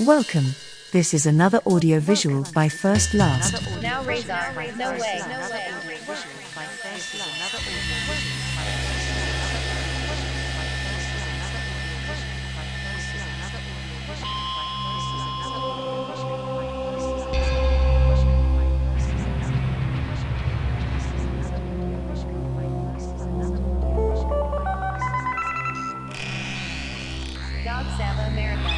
Welcome. This is another audio visual by First Last. Now Razor, no way. Dog Sava America.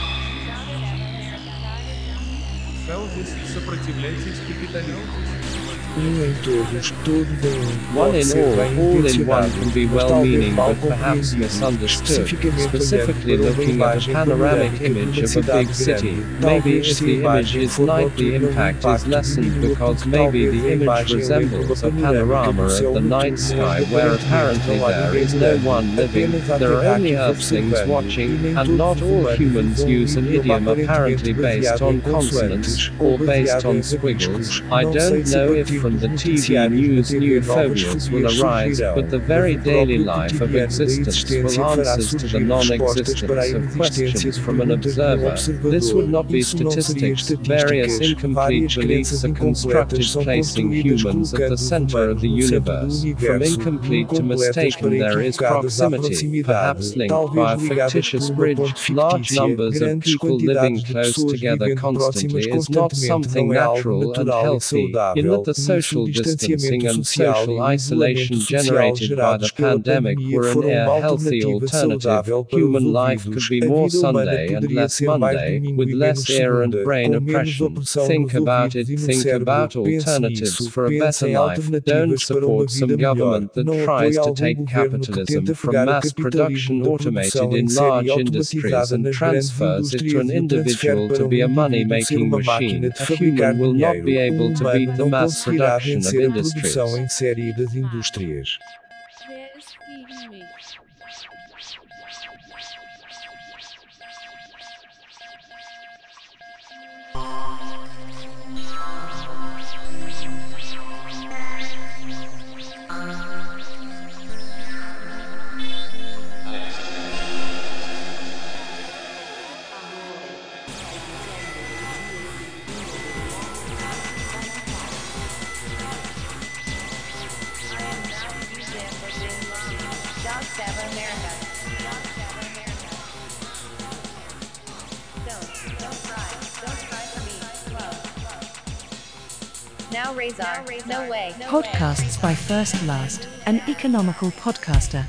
Сопротивляйтесь капитализму. Em todos, todo bem. One in all, all in one can be well-meaning but perhaps misunderstood, specifically olhando para uma looking at a panoramic image of a big city. Maybe if the image is light, the impact is lessened because maybe the image resembles a panorama of the night sky where apparently there is no one living, there are only earthlings watching, and not all humans use an idiom apparently based on consonants or based on squiggles. I don't know if from the TV news new phobias will arise, but the very daily life of existence will answers to the surgir respostas para a non-existence of questions from an observer. This would not be Isso não seria statistics, various incomplete beliefs are constructed placing humans at the center of the humanos no centro do universe. From incomplete to mistaken there is proximity, perhaps linked by a fictitious bridge. Large numbers of people living close together constantly is not something não é algo natural and healthy, in that the social distancing and social isolation generated by the pandemic were an air healthy alternative. Human life could be more Sunday and less Monday, with less air and brain oppression. Think about it, think about alternatives for a better life. Don't alternativas para uma support some government that tries to take capitalism from mass production automated in large industries and transfers it to an individual to um be a money making machine. A human will not be able to beat the mass production of vencer a produção em série das indústrias. Now Razor, no way. Podcasts by First Last, an economical podcaster.